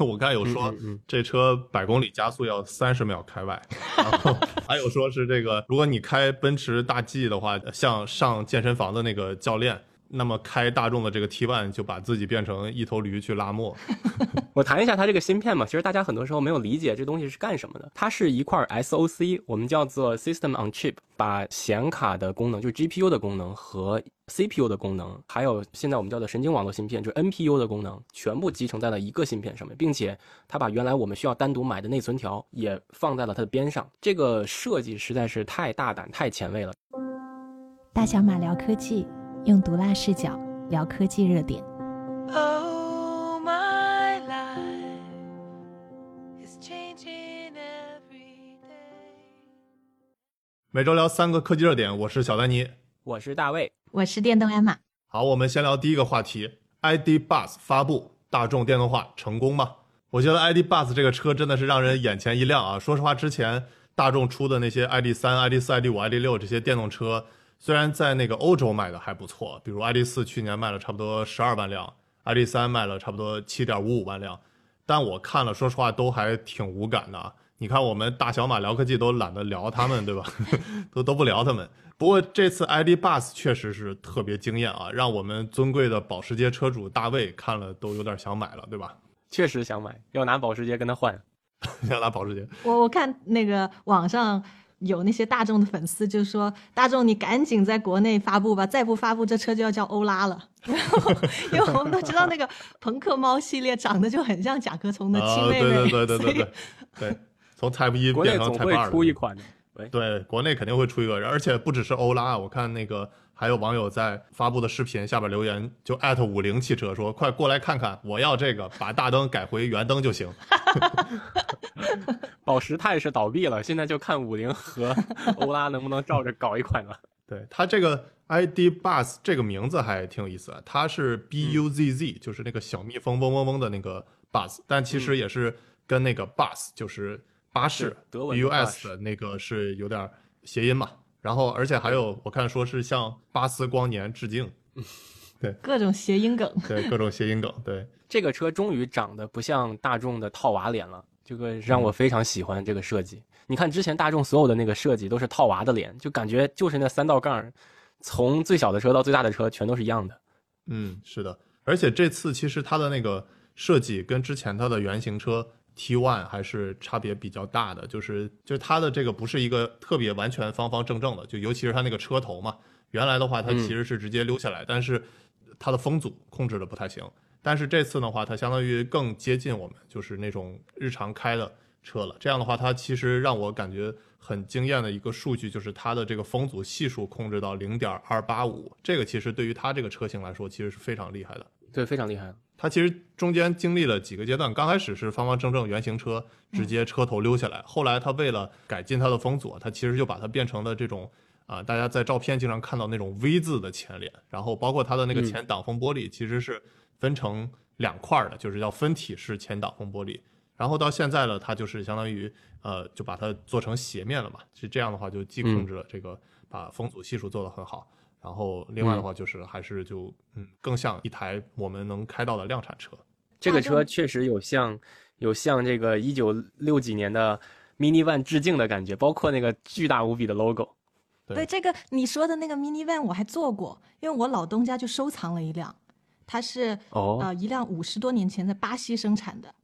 我刚才有说这车百公里加速要三十秒开外，然后 还有说是这个，如果你开奔驰大 G 的话，像上健身房的那个教练。那么开大众的这个 T1 就把自己变成一头驴去拉磨。我谈一下它这个芯片嘛，其实大家很多时候没有理解这东西是干什么的。它是一块 SOC，我们叫做 System on Chip，把显卡的功能，就是 GPU 的功能和 CPU 的功能，还有现在我们叫做神经网络芯片，就是 NPU 的功能，全部集成在了一个芯片上面，并且它把原来我们需要单独买的内存条也放在了它的边上。这个设计实在是太大胆、太前卫了。大小马聊科技。用毒辣视角聊科技热点。Oh, my life is changing every day 每周聊三个科技热点，我是小丹尼，我是大卫，我是电动艾玛。好，我们先聊第一个话题：ID. Buzz 发布，大众电动化成功吗？我觉得 ID. Buzz 这个车真的是让人眼前一亮啊！说实话，之前大众出的那些 ID. 三、ID. 四、ID. 五、ID. 六这些电动车。虽然在那个欧洲卖的还不错，比如 ID 四去年卖了差不多十二万辆，ID 三卖了差不多七点五五万辆，但我看了，说实话都还挺无感的。啊你看我们大小马聊科技都懒得聊他们，对吧？都都不聊他们。不过这次 ID Buzz 确实是特别惊艳啊，让我们尊贵的保时捷车主大卫看了都有点想买了，对吧？确实想买，要拿保时捷跟他换，要拿保时捷。我我看那个网上。有那些大众的粉丝就说：“大众，你赶紧在国内发布吧，再不发布，这车就要叫欧拉了。”因为我们都知道那个朋克猫系列长得就很像甲壳虫的亲妹妹，对对对对对对，从 Type 一变成 Type 二。出一款的，对，国内肯定会出一个，而且不只是欧拉，我看那个。还有网友在发布的视频下边留言，就艾特五菱汽车说：“快过来看看，我要这个，把大灯改回圆灯就行。”宝时泰是倒闭了，现在就看五菱和欧拉能不能照着搞一款了。对它这个 ID Buzz 这个名字还挺有意思，它是 B U Z Z，就是那个小蜜蜂嗡嗡嗡的那个 Buzz，但其实也是跟那个 Bus 就是巴士 B U S 的那个是有点谐音嘛。然后，而且还有，我看说是向巴斯光年致敬，对，各种谐音梗，对，各种谐音梗，对。这个车终于长得不像大众的套娃脸了，这个让我非常喜欢这个设计。你看之前大众所有的那个设计都是套娃的脸，就感觉就是那三道杠，从最小的车到最大的车全都是一样的。嗯，是的。而且这次其实它的那个设计跟之前它的原型车。T1 还是差别比较大的，就是就是它的这个不是一个特别完全方方正正的，就尤其是它那个车头嘛，原来的话它其实是直接溜下来，但是它的风阻控制的不太行。但是这次的话，它相当于更接近我们就是那种日常开的车了。这样的话，它其实让我感觉很惊艳的一个数据就是它的这个风阻系数控制到零点二八五，这个其实对于它这个车型来说，其实是非常厉害的。对，非常厉害。它其实中间经历了几个阶段，刚开始是方方正正原型车，直接车头溜下来。后来它为了改进它的风阻，它其实就把它变成了这种啊，大家在照片经常看到那种 V 字的前脸，然后包括它的那个前挡风玻璃其实是分成两块的，就是叫分体式前挡风玻璃。然后到现在呢，它就是相当于呃，就把它做成斜面了嘛。是这样的话，就既控制了这个，把风阻系数做得很好。然后另外的话就是还是就嗯更像一台我们能开到的量产车。这个车确实有像有像这个一九六几年的 Mini Van 致敬的感觉，包括那个巨大无比的 logo。对这个你说的那个 Mini Van 我还坐过，因为我老东家就收藏了一辆，它是呃一辆五十多年前在巴西生产的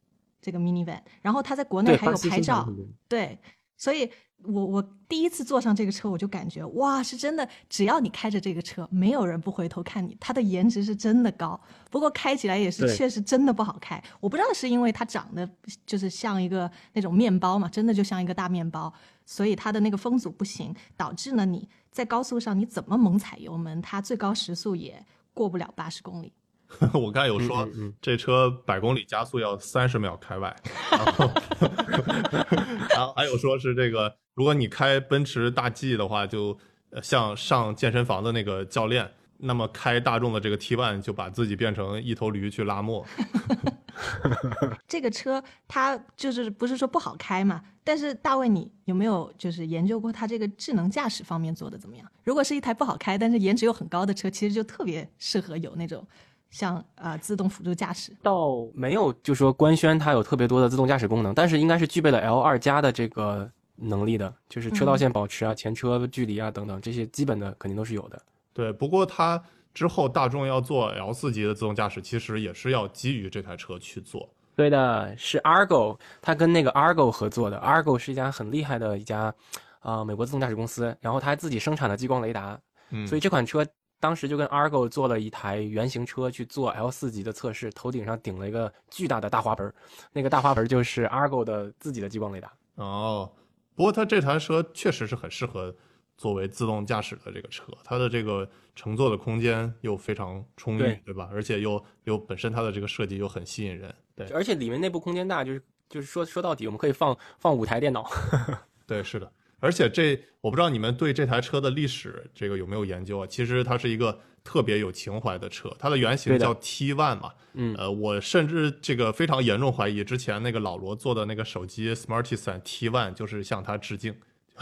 这个 Mini Van，然后它在国内还有牌照，对，所以。我我第一次坐上这个车，我就感觉哇，是真的，只要你开着这个车，没有人不回头看你。它的颜值是真的高，不过开起来也是确实真的不好开。我不知道是因为它长得就是像一个那种面包嘛，真的就像一个大面包，所以它的那个风阻不行，导致呢你在高速上你怎么猛踩油门，它最高时速也过不了八十公里。我刚才有说，这车百公里加速要三十秒开外，然后然后还有说是这个，如果你开奔驰大 G 的话，就像上健身房的那个教练，那么开大众的这个 T1 就把自己变成一头驴去拉磨。这个车它就是不是说不好开嘛？但是大卫，你有没有就是研究过它这个智能驾驶方面做的怎么样？如果是一台不好开，但是颜值又很高的车，其实就特别适合有那种。像呃自动辅助驾驶，倒没有就说官宣它有特别多的自动驾驶功能，但是应该是具备了 L 二加的这个能力的，就是车道线保持啊、前车距离啊等等这些基本的肯定都是有的。对，不过它之后大众要做 L 四级的自动驾驶，其实也是要基于这台车去做。对的，是 Argo，它跟那个 Argo 合作的，Argo 是一家很厉害的一家啊美国自动驾驶公司，然后它还自己生产了激光雷达，嗯，所以这款车。当时就跟 Argo 做了一台原型车去做 L 四级的测试，头顶上顶了一个巨大的大花盆，那个大花盆就是 Argo 的自己的激光雷达。哦，不过它这台车确实是很适合作为自动驾驶的这个车，它的这个乘坐的空间又非常充裕，对吧？而且又又本身它的这个设计又很吸引人，对。而且里面内部空间大，就是就是说说到底，我们可以放放五台电脑。对，是的。而且这我不知道你们对这台车的历史这个有没有研究啊？其实它是一个特别有情怀的车，它的原型叫 T One 嘛。嗯，呃，我甚至这个非常严重怀疑，之前那个老罗做的那个手机 Smartisan T One 就是向他致敬，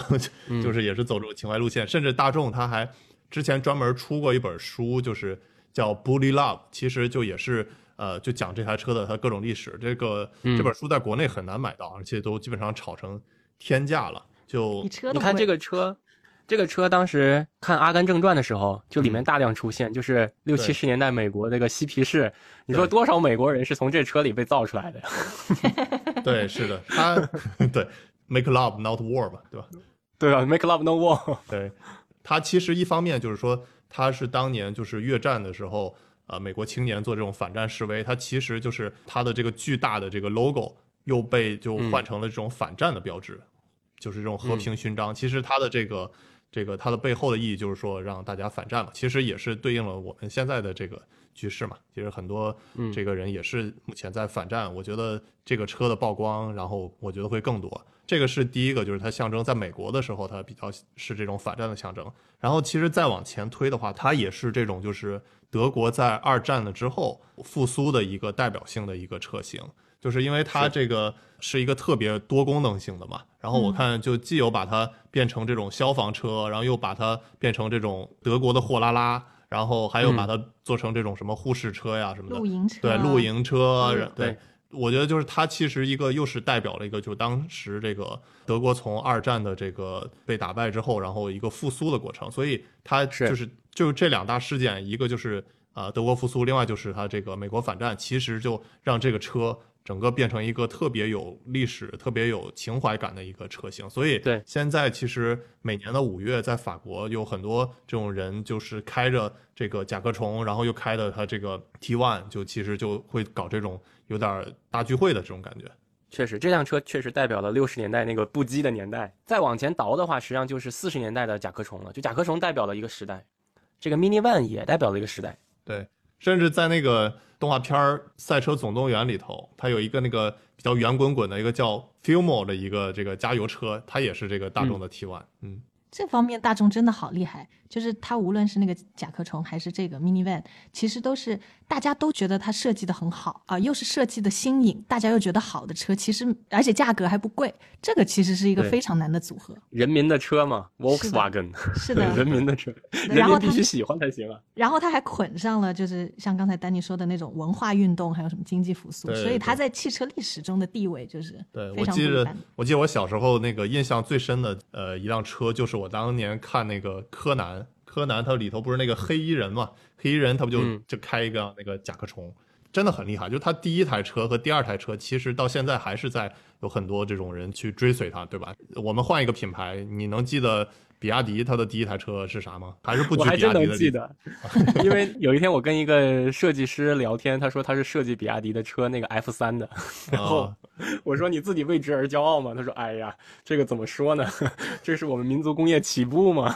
就是也是走这种情怀路线。甚至大众他还之前专门出过一本书，就是叫 Bully Love，其实就也是呃就讲这台车的它各种历史。这个这本书在国内很难买到，而且都基本上炒成天价了。就你看这个车，这个车当时看《阿甘正传》的时候，就里面大量出现，就是六七十年代美国那个嬉皮士。你说多少美国人是从这车里被造出来的呀？对，是的，他 对 “make love not war” 吧，对吧？对啊，“make love no war”。对，他其实一方面就是说，他是当年就是越战的时候，啊，美国青年做这种反战示威，他其实就是他的这个巨大的这个 logo 又被就换成了这种反战的标志。就是这种和平勋章，其实它的这个这个它的背后的意义就是说让大家反战嘛，其实也是对应了我们现在的这个局势嘛。其实很多这个人也是目前在反战。我觉得这个车的曝光，然后我觉得会更多。这个是第一个，就是它象征在美国的时候，它比较是这种反战的象征。然后其实再往前推的话，它也是这种就是德国在二战了之后复苏的一个代表性的一个车型。就是因为它这个是一个特别多功能性的嘛，然后我看就既有把它变成这种消防车，然后又把它变成这种德国的货拉拉，然后还有把它做成这种什么护士车呀什么的，露营车，对露营车，对，我觉得就是它其实一个又是代表了一个，就是当时这个德国从二战的这个被打败之后，然后一个复苏的过程，所以它就是就这两大事件，一个就是啊德国复苏，另外就是它这个美国反战，其实就让这个车。整个变成一个特别有历史、特别有情怀感的一个车型，所以对现在其实每年的五月，在法国有很多这种人，就是开着这个甲壳虫，然后又开的它这个 T One，就其实就会搞这种有点大聚会的这种感觉。确实，这辆车确实代表了六十年代那个不羁的年代。再往前倒的话，实际上就是四十年代的甲壳虫了。就甲壳虫代表了一个时代，这个 Mini One 也代表了一个时代。对，甚至在那个。动画片《赛车总动员》里头，它有一个那个比较圆滚滚的一个叫 Filmo 的一个这个加油车，它也是这个大众的 T1。嗯，这方面大众真的好厉害。就是它无论是那个甲壳虫还是这个 Mini Van，其实都是大家都觉得它设计的很好啊，又是设计的新颖，大家又觉得好的车，其实而且价格还不贵，这个其实是一个非常难的组合。人民的车嘛，Volkswagen，是的，人民的车，人民必须喜欢才行啊。然后他还捆上了，就是像刚才丹尼说的那种文化运动，还有什么经济复苏，所以他在汽车历史中的地位就是对我记得，我记得我小时候那个印象最深的呃一辆车，就是我当年看那个柯南。柯南他里头不是那个黑衣人嘛？黑衣人他不就就开一个那个甲壳虫，真的很厉害。就他第一台车和第二台车，其实到现在还是在有很多这种人去追随他，对吧？我们换一个品牌，你能记得比亚迪它的第一台车是啥吗？还是不举比亚迪的？记得，因为有一天我跟一个设计师聊天，他说他是设计比亚迪的车，那个 F 三的。然后我说你自己为之而骄傲吗？他说哎呀，这个怎么说呢？这是我们民族工业起步嘛。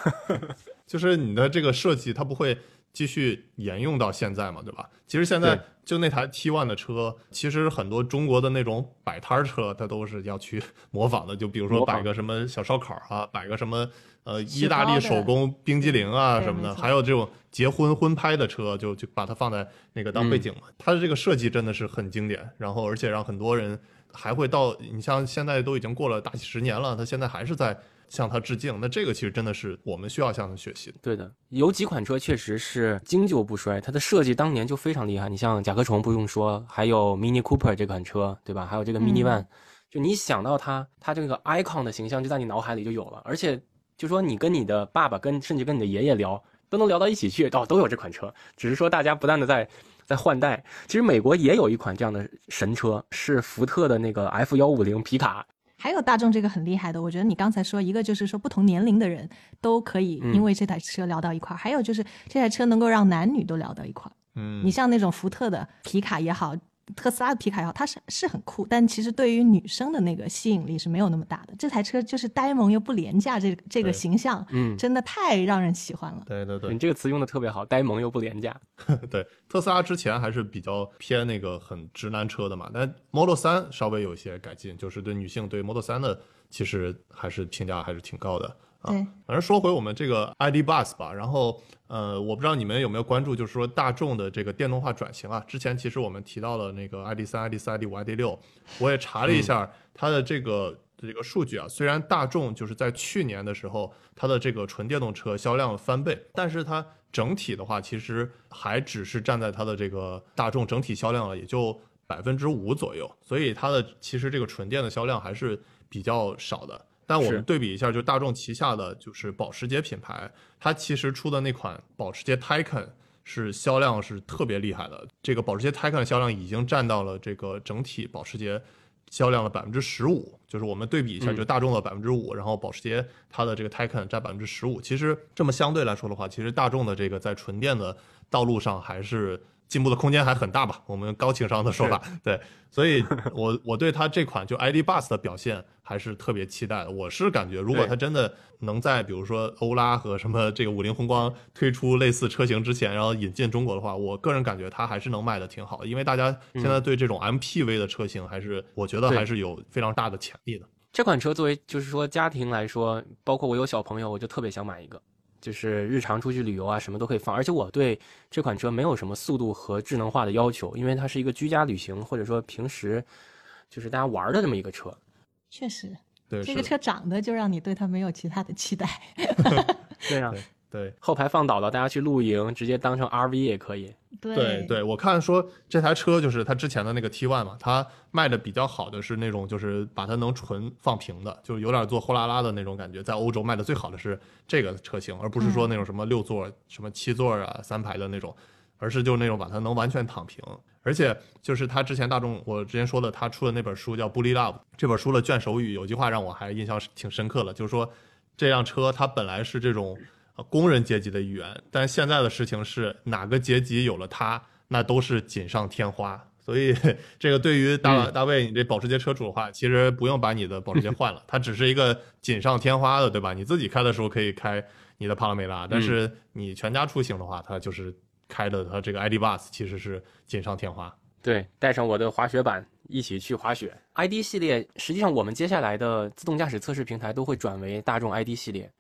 就是你的这个设计，它不会继续沿用到现在嘛，对吧？其实现在就那台 T One 的车，其实很多中国的那种摆摊车，它都是要去 模仿的。就比如说摆个什么小烧烤啊，摆个什么呃意大利手工冰激凌啊什么的，还有这种结婚婚拍的车，就就把它放在那个当背景嘛。它的这个设计真的是很经典，然后而且让很多人还会到，你像现在都已经过了大几十年了，它现在还是在。向他致敬。那这个其实真的是我们需要向他学习的。对的，有几款车确实是经久不衰，它的设计当年就非常厉害。你像甲壳虫不用说，还有 Mini Cooper 这款车，对吧？还有这个 Mini One，就你想到它，它这个 icon 的形象就在你脑海里就有了。而且就说你跟你的爸爸，跟甚至跟你的爷爷聊，都能聊到一起去，哦，都有这款车。只是说大家不断的在。在换代，其实美国也有一款这样的神车，是福特的那个 F 幺五零皮卡。还有大众这个很厉害的，我觉得你刚才说一个就是说不同年龄的人都可以因为这台车聊到一块儿，还有就是这台车能够让男女都聊到一块儿。嗯，你像那种福特的皮卡也好。特斯拉的皮卡也好，它是是很酷，但其实对于女生的那个吸引力是没有那么大的。这台车就是呆萌又不廉价，这这个形象，嗯，真的太让人喜欢了。对对对，你这个词用的特别好，呆萌又不廉价。对，特斯拉之前还是比较偏那个很直男车的嘛，但 Model 三稍微有一些改进，就是对女性对 Model 三的其实还是评价还是挺高的。对，反正说回我们这个 ID. Buzz 吧，然后呃，我不知道你们有没有关注，就是说大众的这个电动化转型啊。之前其实我们提到了那个 ID. 三、ID. 四、ID. 五、ID. 六，我也查了一下它的这个这个数据啊。虽然大众就是在去年的时候，它的这个纯电动车销量翻倍，但是它整体的话，其实还只是站在它的这个大众整体销量了，也就百分之五左右。所以它的其实这个纯电的销量还是比较少的。但我们对比一下，就大众旗下的就是保时捷品牌，它其实出的那款保时捷 Taycan 是销量是特别厉害的。这个保时捷 Taycan 销量已经占到了这个整体保时捷销量的百分之十五。就是我们对比一下，就大众的百分之五，然后保时捷它的这个 Taycan 占百分之十五。其实这么相对来说的话，其实大众的这个在纯电的道路上还是。进步的空间还很大吧？我们高情商的说法，对，所以我我对它这款就 ID. Buzz 的表现还是特别期待的。我是感觉，如果它真的能在比如说欧拉和什么这个五菱宏光推出类似车型之前，然后引进中国的话，我个人感觉它还是能卖的挺好的。因为大家现在对这种 MPV 的车型还是，我觉得还是有非常大的潜力的。这款车作为就是说家庭来说，包括我有小朋友，我就特别想买一个。就是日常出去旅游啊，什么都可以放。而且我对这款车没有什么速度和智能化的要求，因为它是一个居家旅行或者说平时就是大家玩的这么一个车。确实，对这个车长得就让你对它没有其他的期待。对啊。对，后排放倒了，大家去露营，直接当成 RV 也可以。对对，我看说这台车就是它之前的那个 T1 嘛，它卖的比较好的是那种就是把它能纯放平的，就是有点做货拉拉的那种感觉，在欧洲卖的最好的是这个车型，而不是说那种什么六座、什么七座啊、三排的那种，而是就那种把它能完全躺平。而且就是他之前大众，我之前说的，他出的那本书叫《Bully Love》，这本书的卷首语有句话让我还印象挺深刻的，就是说这辆车它本来是这种。工人阶级的一员，但现在的事情是哪个阶级有了它，那都是锦上添花。所以，这个对于大大卫你这保时捷车主的话，其实不用把你的保时捷 换了，它只是一个锦上添花的，对吧？你自己开的时候可以开你的帕拉梅拉，但是你全家出行的话，它就是开的它这个 ID. Buzz 其实是锦上添花。对，带上我的滑雪板一起去滑雪。ID 系列实际上我们接下来的自动驾驶测试平台都会转为大众 ID 系列。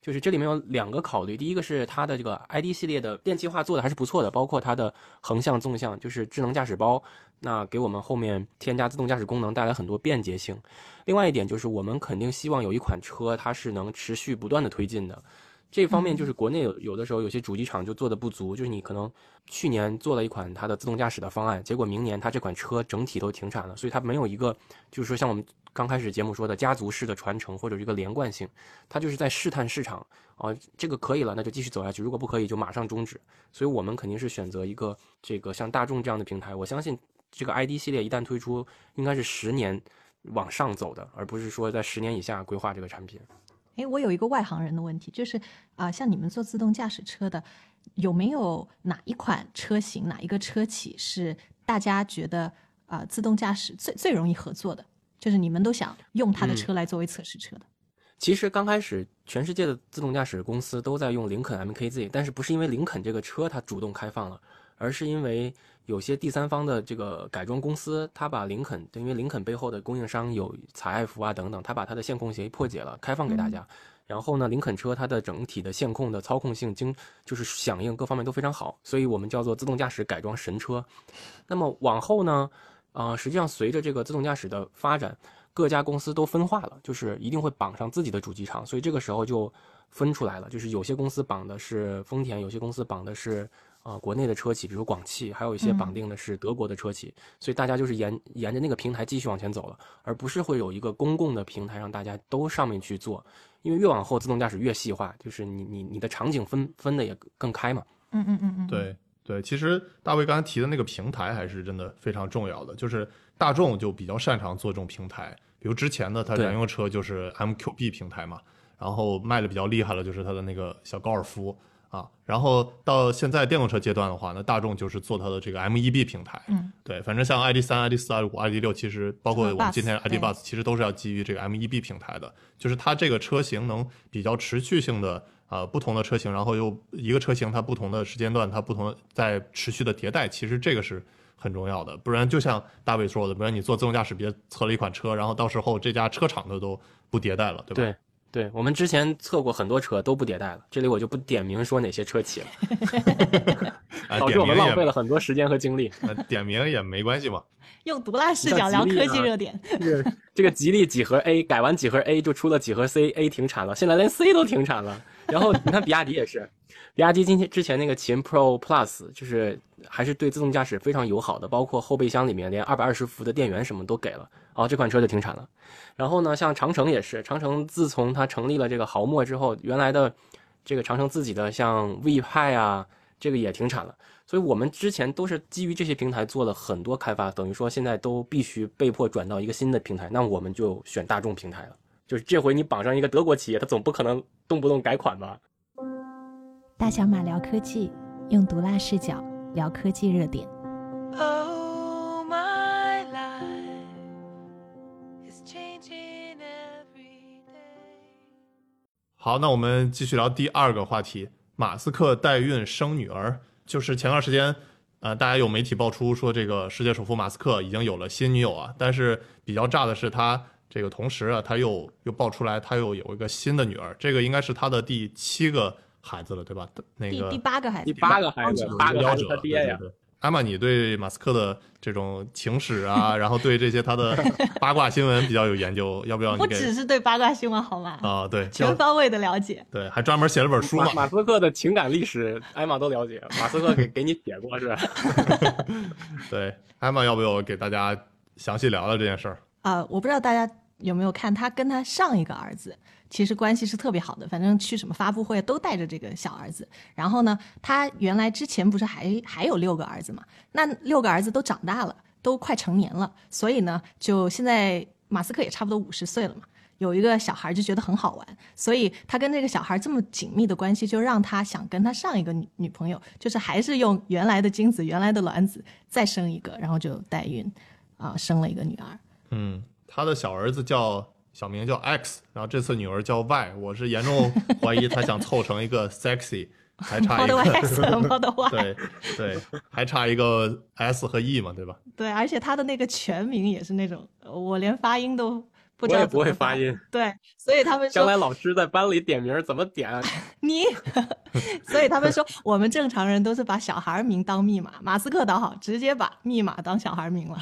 就是这里面有两个考虑，第一个是它的这个 ID 系列的电气化做的还是不错的，包括它的横向、纵向，就是智能驾驶包，那给我们后面添加自动驾驶功能带来很多便捷性。另外一点就是我们肯定希望有一款车它是能持续不断的推进的。这方面就是国内有有的时候有些主机厂就做的不足，就是你可能去年做了一款它的自动驾驶的方案，结果明年它这款车整体都停产了，所以它没有一个就是说像我们刚开始节目说的家族式的传承或者一个连贯性，它就是在试探市场啊，这个可以了那就继续走下去，如果不可以就马上终止。所以我们肯定是选择一个这个像大众这样的平台，我相信这个 ID 系列一旦推出，应该是十年往上走的，而不是说在十年以下规划这个产品。哎，我有一个外行人的问题，就是啊，像你们做自动驾驶车的，有没有哪一款车型、哪一个车企是大家觉得啊自动驾驶最最容易合作的？就是你们都想用它的车来作为测试车的？其实刚开始，全世界的自动驾驶公司都在用林肯 MKZ，但是不是因为林肯这个车它主动开放了，而是因为有些第三方的这个改装公司，他把林肯，因为林肯背后的供应商有采埃孚啊等等，他把它的线控协议破解了，开放给大家。然后呢，林肯车它的整体的线控的操控性经就是响应各方面都非常好，所以我们叫做自动驾驶改装神车。那么往后呢？呃，实际上随着这个自动驾驶的发展，各家公司都分化了，就是一定会绑上自己的主机厂，所以这个时候就分出来了，就是有些公司绑的是丰田，有些公司绑的是啊国内的车企，比如广汽，还有一些绑定的是德国的车企，所以大家就是沿沿着那个平台继续往前走了，而不是会有一个公共的平台让大家都上面去做，因为越往后自动驾驶越细化，就是你你你的场景分分的也更开嘛。嗯嗯嗯嗯，对。对，其实大卫刚才提的那个平台还是真的非常重要的，就是大众就比较擅长做这种平台，比如之前的它燃油车就是 MQB 平台嘛，然后卖的比较厉害了就是它的那个小高尔夫啊，然后到现在电动车阶段的话，那大众就是做它的这个 MEB 平台，嗯，对，反正像 ID 三、ID 四、ID 五、ID 六，其实包括我们今天 ID Bus，其实都是要基于这个 MEB 平台的，就是它这个车型能比较持续性的。呃，不同的车型，然后又一个车型，它不同的时间段，它不同的在持续的迭代，其实这个是很重要的。不然，就像大卫说的，不然你做自动驾驶，别测了一款车，然后到时候这家车厂的都不迭代了，对吧？对，对我们之前测过很多车都不迭代了，这里我就不点名说哪些车企了，导致我们浪费了很多时间和精力。点名也没关系嘛。用毒辣视角聊科技热点。这个这个吉利几何 A 改完几何 A 就出了几何 C，A 停产了，现在连 C 都停产了。然后你看比亚迪也是，比亚迪今天之前那个秦 Pro Plus 就是还是对自动驾驶非常友好的，包括后备箱里面连二百二十伏的电源什么都给了。哦，这款车就停产了。然后呢，像长城也是，长城自从它成立了这个豪墨之后，原来的这个长城自己的像 V 派啊，这个也停产了。所以我们之前都是基于这些平台做了很多开发，等于说现在都必须被迫转到一个新的平台，那我们就选大众平台了。就是这回你绑上一个德国企业，他总不可能动不动改款吧？大小马聊科技，用毒辣视角聊科技热点。好，那我们继续聊第二个话题：马斯克代孕生女儿。就是前段时间，呃，大家有媒体爆出说，这个世界首富马斯克已经有了新女友啊。但是比较炸的是他。这个同时啊，他又又爆出来，他又有一个新的女儿，这个应该是他的第七个孩子了，对吧？那个第八个孩子，第八个孩子，八个者爹呀。艾玛，你对马斯克的这种情史啊，然后对这些他的八卦新闻比较有研究，要不要？不只是对八卦新闻好吗？啊，对，全方位的了解。对，还专门写了本书嘛。马斯克的情感历史，艾玛都了解。马斯克给给你写过是吧？对，艾玛要不要给大家详细聊聊这件事儿？啊，我不知道大家。有没有看他跟他上一个儿子，其实关系是特别好的，反正去什么发布会都带着这个小儿子。然后呢，他原来之前不是还还有六个儿子嘛？那六个儿子都长大了，都快成年了，所以呢，就现在马斯克也差不多五十岁了嘛，有一个小孩就觉得很好玩，所以他跟这个小孩这么紧密的关系，就让他想跟他上一个女女朋友，就是还是用原来的精子、原来的卵子再生一个，然后就代孕，啊，生了一个女儿。嗯。他的小儿子叫小名叫 X，然后这次女儿叫 Y，我是严重怀疑他想凑成一个 sexy，还差一个 Y，对对，还差一个 S 和 E 嘛，对吧？对，而且他的那个全名也是那种，我连发音都。我也不会发音，对，所以他们将来老师在班里点名怎么点？啊 你，所以他们说我们正常人都是把小孩名当密码，马斯克倒好，直接把密码当小孩名了。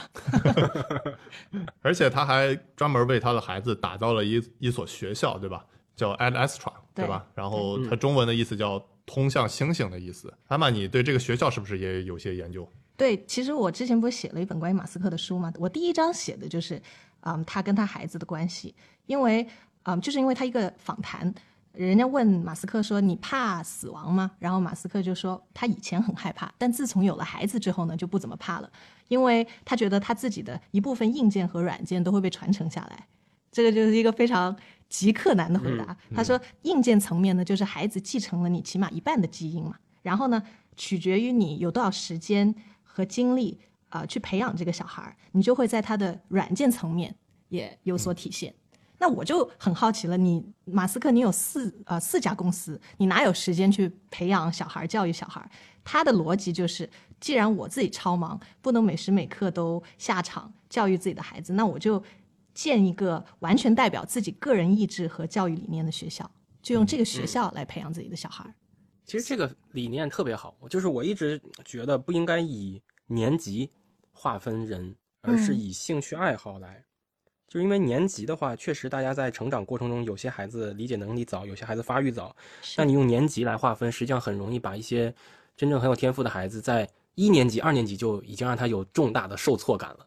而且他还专门为他的孩子打造了一一所学校，对吧？叫 Ad Astra，对吧？然后它中文的意思叫通向星星的意思。阿玛，你对这个学校是不是也有些研究？对，其实我之前不是写了一本关于马斯克的书吗？我第一章写的就是。嗯，他跟他孩子的关系，因为，嗯，就是因为他一个访谈，人家问马斯克说：“你怕死亡吗？”然后马斯克就说：“他以前很害怕，但自从有了孩子之后呢，就不怎么怕了，因为他觉得他自己的一部分硬件和软件都会被传承下来。”这个就是一个非常极客难的回答。他说：“硬件层面呢，就是孩子继承了你起码一半的基因嘛，然后呢，取决于你有多少时间和精力。”啊，去培养这个小孩儿，你就会在他的软件层面也有所体现。那我就很好奇了，你马斯克，你有四呃四家公司，你哪有时间去培养小孩、教育小孩？他的逻辑就是，既然我自己超忙，不能每时每刻都下场教育自己的孩子，那我就建一个完全代表自己个人意志和教育理念的学校，就用这个学校来培养自己的小孩。其实这个理念特别好，就是我一直觉得不应该以。年级划分人，而是以兴趣爱好来。就是因为年级的话，确实大家在成长过程中，有些孩子理解能力早，有些孩子发育早。那你用年级来划分，实际上很容易把一些真正很有天赋的孩子，在一年级、二年级就已经让他有重大的受挫感了。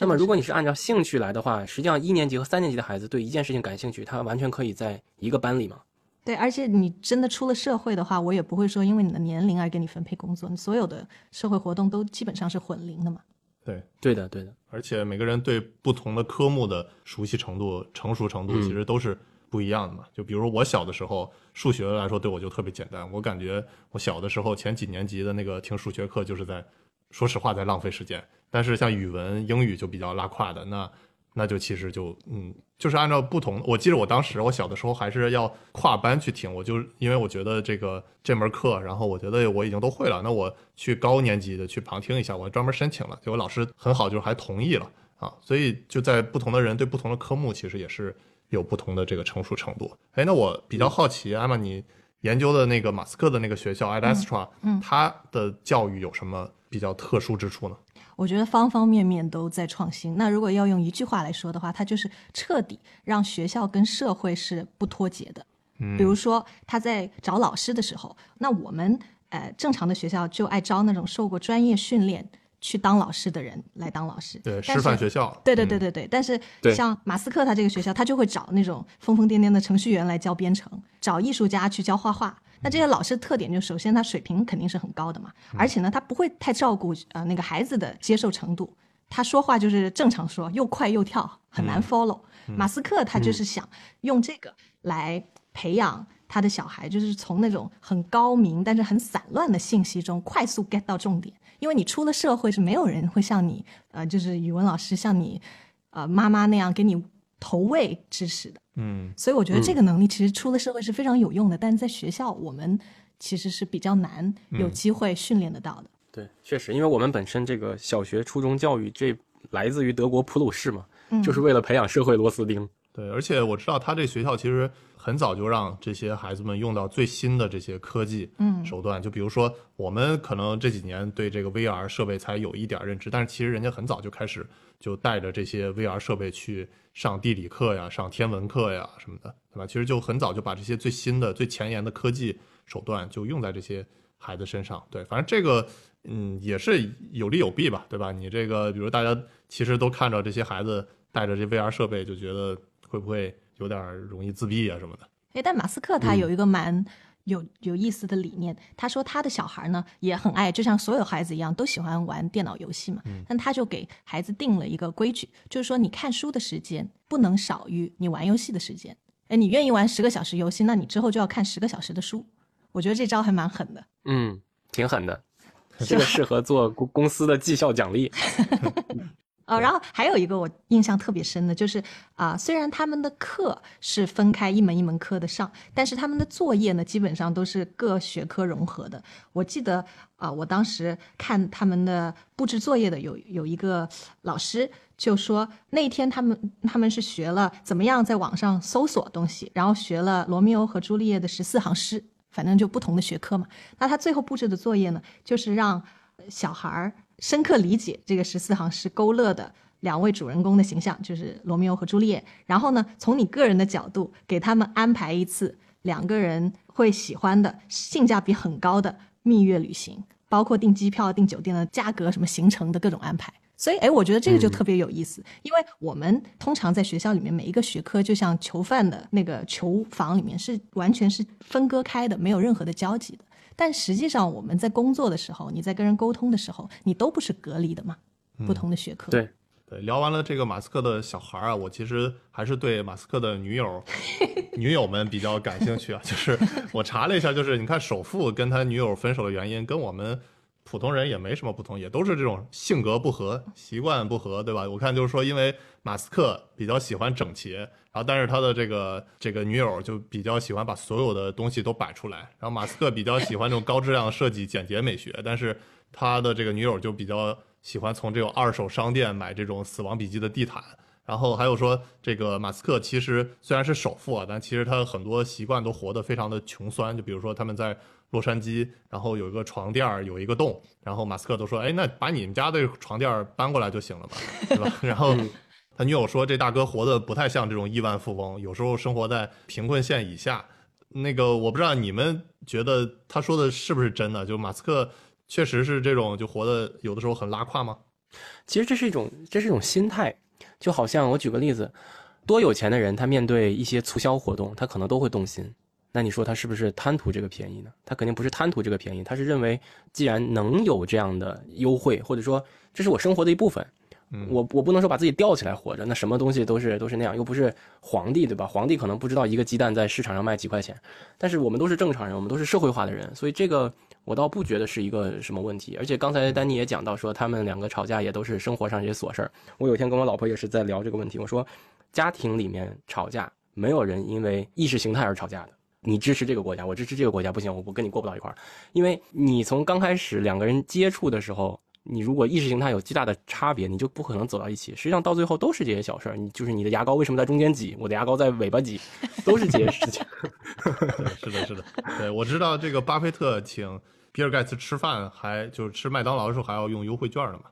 那么如果你是按照兴趣来的话，实际上一年级和三年级的孩子对一件事情感兴趣，他完全可以在一个班里嘛。对，而且你真的出了社会的话，我也不会说因为你的年龄而给你分配工作，你所有的社会活动都基本上是混龄的嘛。对，对的，对的。而且每个人对不同的科目的熟悉程度、成熟程度，其实都是不一样的嘛。就比如我小的时候，数学来说对我就特别简单。我感觉我小的时候前几年级的那个听数学课，就是在说实话在浪费时间。但是像语文、英语就比较拉胯的那。那就其实就嗯，就是按照不同。我记得我当时我小的时候还是要跨班去听，我就因为我觉得这个这门课，然后我觉得我已经都会了，那我去高年级的去旁听一下，我专门申请了，结果老师很好，就是还同意了啊。所以就在不同的人对不同的科目，其实也是有不同的这个成熟程度。哎，那我比较好奇，艾玛，你研究的那个马斯克的那个学校 a d a s t r a 嗯，它的教育有什么比较特殊之处呢？我觉得方方面面都在创新。那如果要用一句话来说的话，它就是彻底让学校跟社会是不脱节的。嗯，比如说他在找老师的时候，那我们呃正常的学校就爱招那种受过专业训练去当老师的人来当老师。对，师范学校。对对对对对。但是像马斯克他这个学校，他就会找那种疯疯癫癫的程序员来教编程，找艺术家去教画画。那这些老师特点就首先他水平肯定是很高的嘛，而且呢他不会太照顾呃那个孩子的接受程度，他说话就是正常说，又快又跳，很难 follow。马斯克他就是想用这个来培养他的小孩，就是从那种很高明但是很散乱的信息中快速 get 到重点，因为你出了社会是没有人会像你呃就是语文老师像你呃妈妈那样给你。投喂知识的，嗯，所以我觉得这个能力其实出了社会是非常有用的，但是在学校我们其实是比较难有机会训练得到的。对，确实，因为我们本身这个小学、初中教育这来自于德国普鲁士嘛，就是为了培养社会螺丝钉。对，而且我知道他这学校其实很早就让这些孩子们用到最新的这些科技手段，就比如说我们可能这几年对这个 VR 设备才有一点认知，但是其实人家很早就开始就带着这些 VR 设备去。上地理课呀，上天文课呀，什么的，对吧？其实就很早就把这些最新的、最前沿的科技手段就用在这些孩子身上。对，反正这个，嗯，也是有利有弊吧，对吧？你这个，比如大家其实都看着这些孩子带着这 VR 设备，就觉得会不会有点容易自闭啊什么的？哎，但马斯克他有一个蛮。有有意思的理念，他说他的小孩呢也很爱，就像所有孩子一样，都喜欢玩电脑游戏嘛。嗯但他就给孩子定了一个规矩，就是说你看书的时间不能少于你玩游戏的时间。哎，你愿意玩十个小时游戏，那你之后就要看十个小时的书。我觉得这招还蛮狠的。嗯，挺狠的，这个适合做公公司的绩效奖励。呃，然后还有一个我印象特别深的，就是啊，虽然他们的课是分开一门一门课的上，但是他们的作业呢，基本上都是各学科融合的。我记得啊，我当时看他们的布置作业的有有一个老师就说，那天他们他们是学了怎么样在网上搜索东西，然后学了罗密欧和朱丽叶的十四行诗，反正就不同的学科嘛。那他最后布置的作业呢，就是让小孩儿。深刻理解这个十四行诗勾勒的两位主人公的形象，就是罗密欧和朱丽叶。然后呢，从你个人的角度给他们安排一次两个人会喜欢的、性价比很高的蜜月旅行，包括订机票、订酒店的价格、什么行程的各种安排。所以，哎，我觉得这个就特别有意思，因为我们通常在学校里面每一个学科就像囚犯的那个囚房里面是完全是分割开的，没有任何的交集的。但实际上，我们在工作的时候，你在跟人沟通的时候，你都不是隔离的嘛？不同的学科。对对，聊完了这个马斯克的小孩啊，我其实还是对马斯克的女友、女友们比较感兴趣啊。就是我查了一下，就是你看首富跟他女友分手的原因，跟我们普通人也没什么不同，也都是这种性格不合、习惯不合，对吧？我看就是说，因为马斯克比较喜欢整齐。然后，但是他的这个这个女友就比较喜欢把所有的东西都摆出来。然后马斯克比较喜欢这种高质量设计、简洁美学，但是他的这个女友就比较喜欢从这种二手商店买这种《死亡笔记》的地毯然后还有说，这个马斯克其实虽然是首富啊，但其实他很多习惯都活得非常的穷酸。就比如说他们在洛杉矶，然后有一个床垫儿有一个洞，然后马斯克都说：“哎，那把你们家的床垫儿搬过来就行了嘛，对吧？” 然后他女友说：“这大哥活得不太像这种亿万富翁，有时候生活在贫困线以下。”那个我不知道你们觉得他说的是不是真的？就马斯克确实是这种就活得有的时候很拉胯吗？其实这是一种这是一种心态。就好像我举个例子，多有钱的人，他面对一些促销活动，他可能都会动心。那你说他是不是贪图这个便宜呢？他肯定不是贪图这个便宜，他是认为既然能有这样的优惠，或者说这是我生活的一部分，我我不能说把自己吊起来活着。那什么东西都是都是那样，又不是皇帝，对吧？皇帝可能不知道一个鸡蛋在市场上卖几块钱，但是我们都是正常人，我们都是社会化的人，所以这个。我倒不觉得是一个什么问题，而且刚才丹尼也讲到说，他们两个吵架也都是生活上这些琐事儿。我有一天跟我老婆也是在聊这个问题，我说，家庭里面吵架，没有人因为意识形态而吵架的。你支持这个国家，我支持这个国家，不行，我不跟你过不到一块儿。因为你从刚开始两个人接触的时候，你如果意识形态有极大的差别，你就不可能走到一起。实际上到最后都是这些小事儿，你就是你的牙膏为什么在中间挤，我的牙膏在尾巴挤，都是这些事情。是的，是的，对，我知道这个巴菲特请。比尔盖茨吃饭还就是吃麦当劳的时候还要用优惠券的嘛？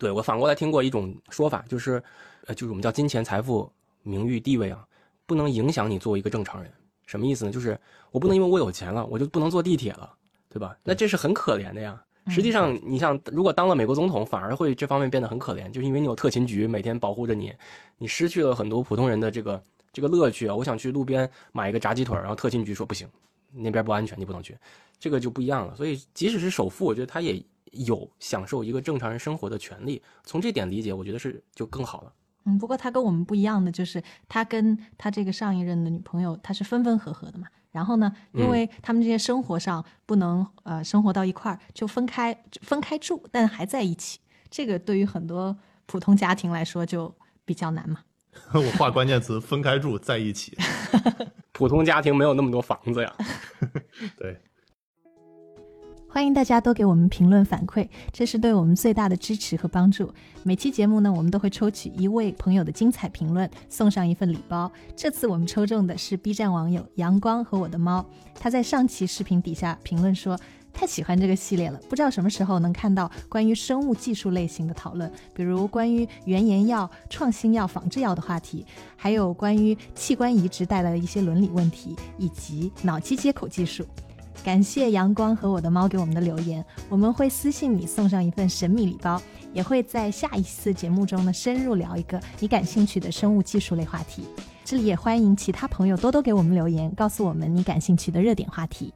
对我反过来听过一种说法，就是，呃，就是我们叫金钱、财富、名誉、地位啊，不能影响你作为一个正常人。什么意思呢？就是我不能因为我有钱了，我就不能坐地铁了，对吧？那这是很可怜的呀。实际上，你像如果当了美国总统，反而会这方面变得很可怜，就是因为你有特勤局每天保护着你，你失去了很多普通人的这个这个乐趣啊。我想去路边买一个炸鸡腿，然后特勤局说不行，那边不安全，你不能去。这个就不一样了，所以即使是首富，我觉得他也有享受一个正常人生活的权利。从这点理解，我觉得是就更好了。嗯，不过他跟我们不一样的就是，他跟他这个上一任的女朋友，他是分分合合的嘛。然后呢，因为他们这些生活上不能呃生活到一块儿，就分开分开住，但还在一起。这个对于很多普通家庭来说就比较难嘛。我画关键词：分开住，在一起。普通家庭没有那么多房子呀。对。欢迎大家多给我们评论反馈，这是对我们最大的支持和帮助。每期节目呢，我们都会抽取一位朋友的精彩评论，送上一份礼包。这次我们抽中的是 B 站网友阳光和我的猫，他在上期视频底下评论说，太喜欢这个系列了，不知道什么时候能看到关于生物技术类型的讨论，比如关于原研药、创新药、仿制药的话题，还有关于器官移植带来的一些伦理问题，以及脑机接口技术。感谢阳光和我的猫给我们的留言，我们会私信你送上一份神秘礼包，也会在下一次节目中呢深入聊一个你感兴趣的生物技术类话题。这里也欢迎其他朋友多多给我们留言，告诉我们你感兴趣的热点话题。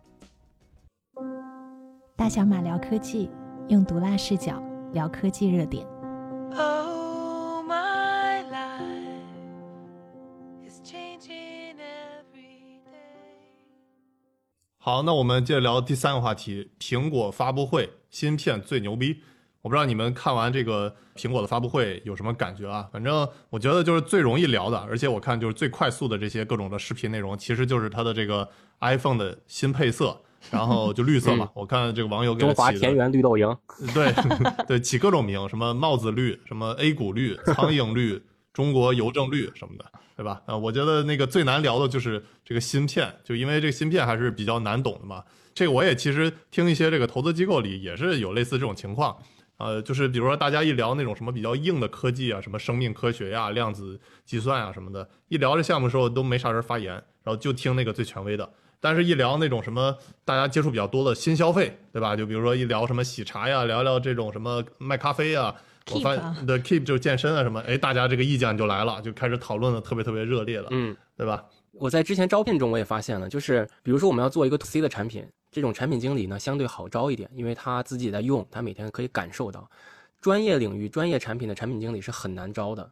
大小马聊科技，用毒辣视角聊科技热点。好，那我们接着聊第三个话题，苹果发布会芯片最牛逼。我不知道你们看完这个苹果的发布会有什么感觉啊？反正我觉得就是最容易聊的，而且我看就是最快速的这些各种的视频内容，其实就是它的这个 iPhone 的新配色，然后就绿色嘛。我看这个网友给中华田园绿豆蝇，对 对，起各种名，什么帽子绿，什么 A 股绿，苍蝇绿。中国邮政绿什么的，对吧？啊，我觉得那个最难聊的就是这个芯片，就因为这个芯片还是比较难懂的嘛。这个我也其实听一些这个投资机构里也是有类似这种情况，呃，就是比如说大家一聊那种什么比较硬的科技啊，什么生命科学呀、量子计算啊什么的，一聊这项目的时候都没啥人发言，然后就听那个最权威的。但是，一聊那种什么大家接触比较多的新消费，对吧？就比如说一聊什么喜茶呀，聊聊这种什么卖咖啡呀。我发现的 keep 就是健身啊什么，哎，大家这个意见就来了，就开始讨论的特别特别热烈了，嗯，对吧？我在之前招聘中我也发现了，就是比如说我们要做一个 to C 的产品，这种产品经理呢相对好招一点，因为他自己在用，他每天可以感受到。专业领域、专业产品的产品经理是很难招的，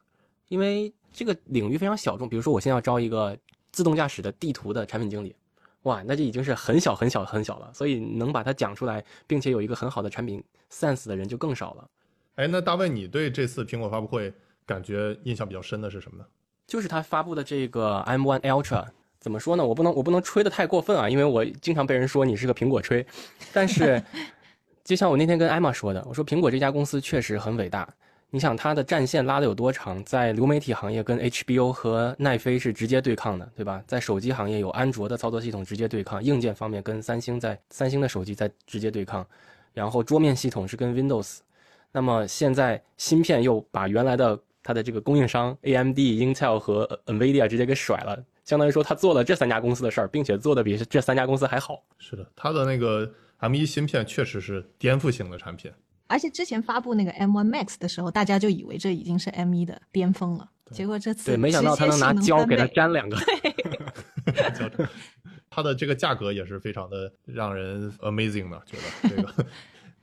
因为这个领域非常小众。比如说我现在要招一个自动驾驶的地图的产品经理，哇，那就已经是很小很小很小了，所以能把它讲出来，并且有一个很好的产品 sense 的人就更少了。哎，那大卫，你对这次苹果发布会感觉印象比较深的是什么呢？就是他发布的这个 M1 Ultra，怎么说呢？我不能我不能吹的太过分啊，因为我经常被人说你是个苹果吹。但是，就像我那天跟艾玛说的，我说苹果这家公司确实很伟大，你想它的战线拉的有多长？在流媒体行业跟 HBO 和奈飞是直接对抗的，对吧？在手机行业有安卓的操作系统直接对抗，硬件方面跟三星在三星的手机在直接对抗，然后桌面系统是跟 Windows。那么现在芯片又把原来的它的这个供应商 AMD、Intel 和 NVIDIA 直接给甩了，相当于说他做了这三家公司的事儿，并且做的比这三家公司还好。是的，他的那个 M1 芯片确实是颠覆性的产品。而且之前发布那个 M1 Max 的时候，大家就以为这已经是 M1 的巅峰了。结果这次对，没想到他能拿胶给它粘两个。它的这个价格也是非常的让人 amazing 的，觉得这个。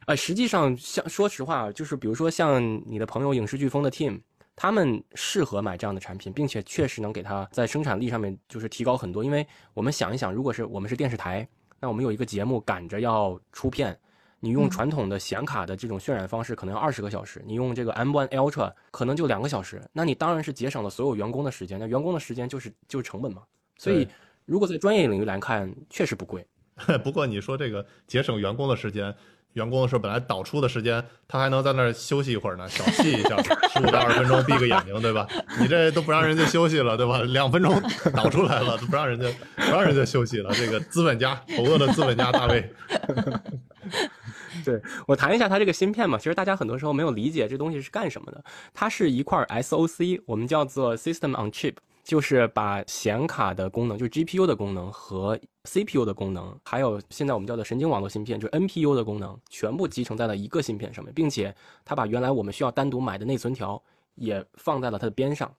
呃，实际上像说实话，就是比如说像你的朋友影视飓风的 team，他们适合买这样的产品，并且确实能给他在生产力上面就是提高很多。因为我们想一想，如果是我们是电视台，那我们有一个节目赶着要出片。你用传统的显卡的这种渲染方式，可能要二十个小时；你用这个 M1 Ultra，可能就两个小时。那你当然是节省了所有员工的时间。那员工的时间就是就是成本嘛。所以，如果在专业领域来看，确实不贵。不过你说这个节省员工的时间。员工的时候，本来导出的时间，他还能在那儿休息一会儿呢，小憩一下，十五到二十分钟，闭个眼睛，对吧？你这都不让人家休息了，对吧？两分钟导出来了，都不让人家 不让人家休息了。这个资本家，丑恶的资本家大卫。对我谈一下它这个芯片嘛，其实大家很多时候没有理解这东西是干什么的。它是一块 SOC，我们叫做 System on Chip。就是把显卡的功能，就是 GPU 的功能和 CPU 的功能，还有现在我们叫做神经网络芯片，就是 NPU 的功能，全部集成在了一个芯片上面，并且它把原来我们需要单独买的内存条也放在了它的边上。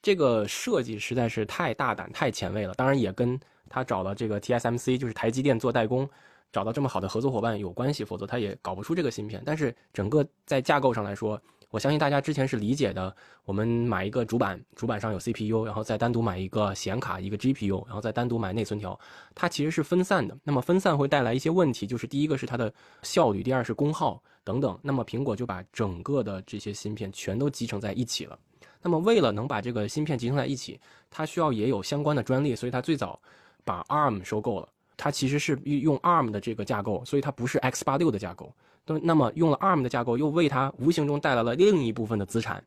这个设计实在是太大胆、太前卫了。当然，也跟他找了这个 TSMC，就是台积电做代工，找到这么好的合作伙伴有关系，否则他也搞不出这个芯片。但是整个在架构上来说，我相信大家之前是理解的，我们买一个主板，主板上有 CPU，然后再单独买一个显卡，一个 GPU，然后再单独买内存条，它其实是分散的。那么分散会带来一些问题，就是第一个是它的效率，第二是功耗等等。那么苹果就把整个的这些芯片全都集成在一起了。那么为了能把这个芯片集成在一起，它需要也有相关的专利，所以它最早把 ARM 收购了。它其实是用 ARM 的这个架构，所以它不是 x 八六的架构。那么用了 ARM 的架构，又为它无形中带来了另一部分的资产，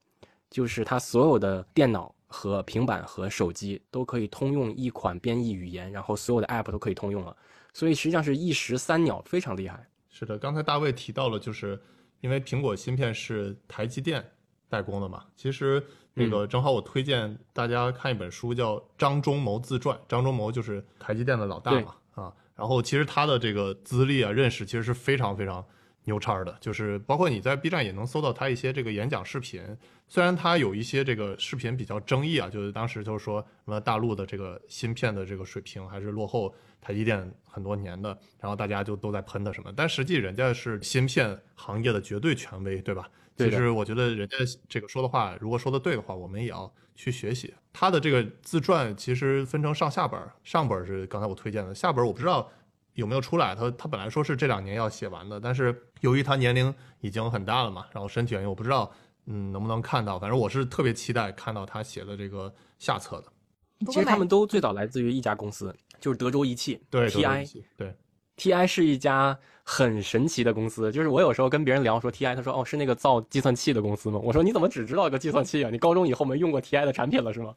就是它所有的电脑和平板和手机都可以通用一款编译语言，然后所有的 App 都可以通用了。所以实际上是一石三鸟，非常厉害。是的，刚才大卫提到了，就是因为苹果芯片是台积电代工的嘛。其实那个正好我推荐大家看一本书，叫《张忠谋自传》，张忠谋就是台积电的老大嘛啊。然后其实他的这个资历啊、认识其实是非常非常。牛叉的，就是包括你在 B 站也能搜到他一些这个演讲视频。虽然他有一些这个视频比较争议啊，就是当时就是说什么大陆的这个芯片的这个水平还是落后台积电很多年的，然后大家就都在喷他什么。但实际人家是芯片行业的绝对权威，对吧？其实我觉得人家这个说的话，如果说的对的话，我们也要去学习。他的这个自传其实分成上下本，上本是刚才我推荐的，下本我不知道。有没有出来？他他本来说是这两年要写完的，但是由于他年龄已经很大了嘛，然后身体原因，我不知道嗯能不能看到。反正我是特别期待看到他写的这个下册的。其实他们都最早来自于一家公司，就是德州仪器，对，TI，对，TI 是一家。很神奇的公司，就是我有时候跟别人聊说 TI，他说哦是那个造计算器的公司吗？我说你怎么只知道一个计算器啊？你高中以后没用过 TI 的产品了是吗？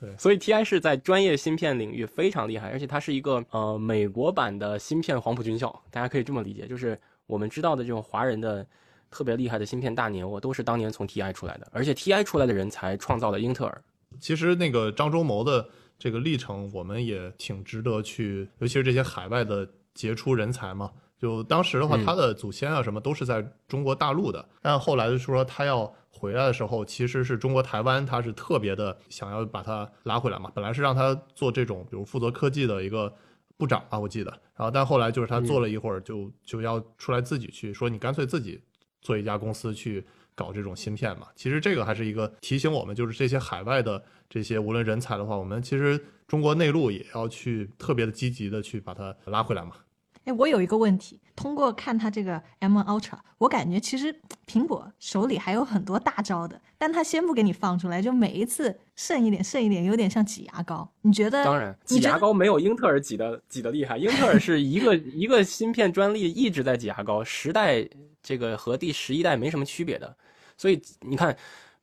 对，所以 TI 是在专业芯片领域非常厉害，而且它是一个呃美国版的芯片黄埔军校，大家可以这么理解，就是我们知道的这种华人的特别厉害的芯片大牛，都是当年从 TI 出来的，而且 TI 出来的人才创造了英特尔。其实那个张忠谋的这个历程，我们也挺值得去，尤其是这些海外的杰出人才嘛。就当时的话，他的祖先啊什么都是在中国大陆的，但后来就说他要回来的时候，其实是中国台湾，他是特别的想要把他拉回来嘛。本来是让他做这种，比如负责科技的一个部长啊，我记得。然后但后来就是他做了一会儿，就就要出来自己去说，你干脆自己做一家公司去搞这种芯片嘛。其实这个还是一个提醒我们，就是这些海外的这些无论人才的话，我们其实中国内陆也要去特别的积极的去把它拉回来嘛。哎，我有一个问题，通过看它这个 M1 Ultra，我感觉其实苹果手里还有很多大招的，但它先不给你放出来，就每一次剩一点剩一点，有点像挤牙膏。你觉得？当然，挤牙膏没有英特尔挤的挤的厉害。英特尔是一个 一个芯片专利一直在挤牙膏，十代这个和第十一代没什么区别的。所以你看，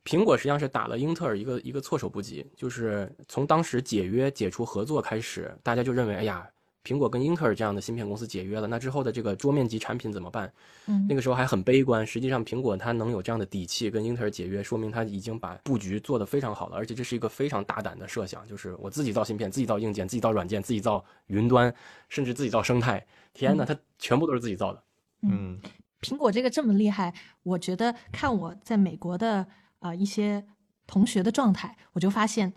苹果实际上是打了英特尔一个一个措手不及，就是从当时解约解除合作开始，大家就认为，哎呀。苹果跟英特尔这样的芯片公司解约了，那之后的这个桌面级产品怎么办？嗯，那个时候还很悲观。实际上，苹果它能有这样的底气跟英特尔解约，说明它已经把布局做得非常好了，而且这是一个非常大胆的设想，就是我自己造芯片，自己造硬件，自己造软件，自己造云端，甚至自己造生态。天哪，它全部都是自己造的。嗯，苹果这个这么厉害，我觉得看我在美国的呃一些同学的状态，我就发现，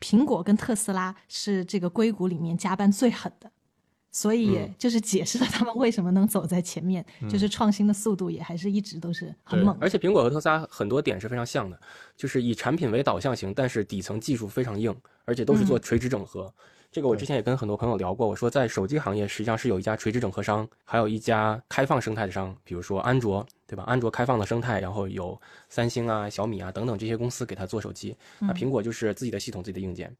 苹果跟特斯拉是这个硅谷里面加班最狠的。所以就是解释了他们为什么能走在前面，就是创新的速度也还是一直都是很猛。而且苹果和特斯拉很多点是非常像的，就是以产品为导向型，但是底层技术非常硬，而且都是做垂直整合。这个我之前也跟很多朋友聊过，我说在手机行业实际上是有一家垂直整合商，还有一家开放生态的商，比如说安卓，对吧？安卓开放的生态，然后有三星啊、小米啊等等这些公司给他做手机，那苹果就是自己的系统、自己的硬件。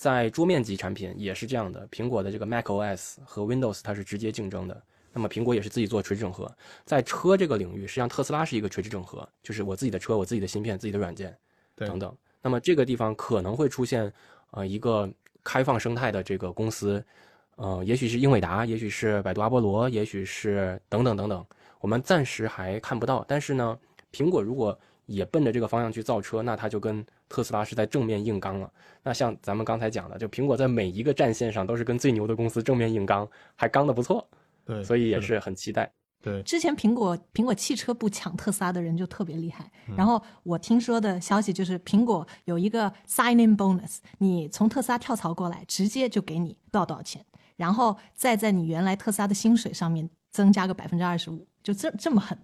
在桌面级产品也是这样的，苹果的这个 Mac OS 和 Windows 它是直接竞争的。那么苹果也是自己做垂直整合。在车这个领域，实际上特斯拉是一个垂直整合，就是我自己的车、我自己的芯片、自己的软件等等。那么这个地方可能会出现呃一个开放生态的这个公司，呃，也许是英伟达，也许是百度阿波罗，也许是等等等等，我们暂时还看不到。但是呢，苹果如果也奔着这个方向去造车，那它就跟特斯拉是在正面硬刚了。那像咱们刚才讲的，就苹果在每一个战线上都是跟最牛的公司正面硬刚，还刚的不错。对，所以也是很期待。对，之前苹果苹果汽车部抢特斯拉的人就特别厉害。然后我听说的消息就是，苹果有一个 signing bonus，你从特斯拉跳槽过来，直接就给你多少多少钱，然后再在你原来特斯拉的薪水上面增加个百分之二十五，就这这么狠。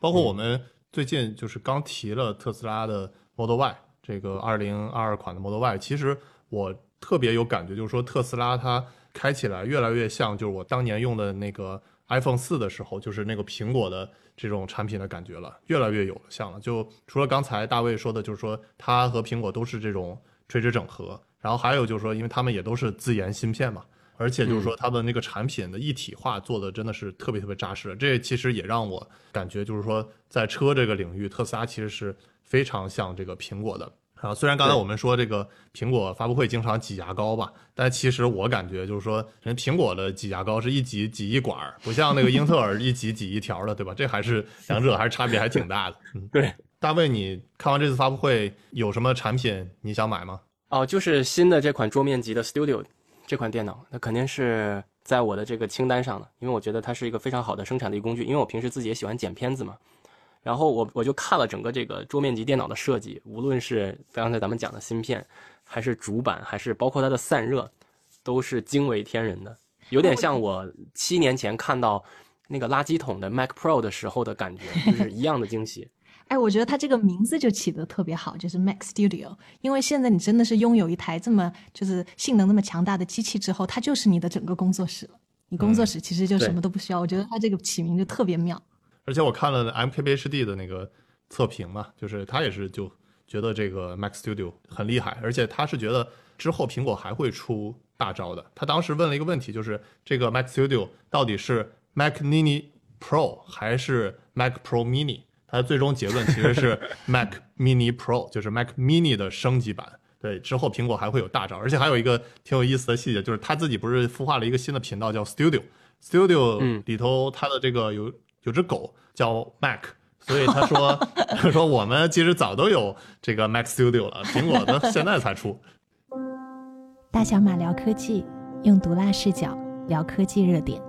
包括我们。最近就是刚提了特斯拉的 Model Y，这个二零二二款的 Model Y，其实我特别有感觉，就是说特斯拉它开起来越来越像，就是我当年用的那个 iPhone 四的时候，就是那个苹果的这种产品的感觉了，越来越有了像了。就除了刚才大卫说的，就是说它和苹果都是这种垂直整合，然后还有就是说，因为他们也都是自研芯片嘛。而且就是说，它的那个产品的一体化做的真的是特别特别扎实。这其实也让我感觉，就是说，在车这个领域，特斯拉其实是非常像这个苹果的啊。虽然刚才我们说这个苹果发布会经常挤牙膏吧，但其实我感觉就是说，人苹果的挤牙膏是一挤挤一管儿，不像那个英特尔 一挤挤一条的，对吧？这还是 两者还是差别还挺大的。嗯，对。大卫，你看完这次发布会有什么产品你想买吗？哦，就是新的这款桌面级的 Studio。这款电脑，那肯定是在我的这个清单上的，因为我觉得它是一个非常好的生产力工具。因为我平时自己也喜欢剪片子嘛，然后我我就看了整个这个桌面级电脑的设计，无论是刚才咱们讲的芯片，还是主板，还是包括它的散热，都是惊为天人的，有点像我七年前看到那个垃圾桶的 Mac Pro 的时候的感觉，就是一样的惊喜。哎，我觉得它这个名字就起得特别好，就是 Mac Studio。因为现在你真的是拥有一台这么就是性能那么强大的机器之后，它就是你的整个工作室了。你工作室其实就什么都不需要。我觉得它这个起名就特别妙。而且我看了 MKBHD 的那个测评嘛，就是他也是就觉得这个 Mac Studio 很厉害，而且他是觉得之后苹果还会出大招的。他当时问了一个问题，就是这个 Mac Studio 到底是 Mac Mini Pro 还是 Mac Pro Mini？它最终结论其实是 Mac Mini Pro，就是 Mac Mini 的升级版。对，之后苹果还会有大招，而且还有一个挺有意思的细节，就是他自己不是孵化了一个新的频道叫 Studio，Studio 里头它的这个有有只狗叫 Mac，所以他说 他说我们其实早都有这个 Mac Studio 了，苹果的现在才出。大小马聊科技，用毒辣视角聊科技热点。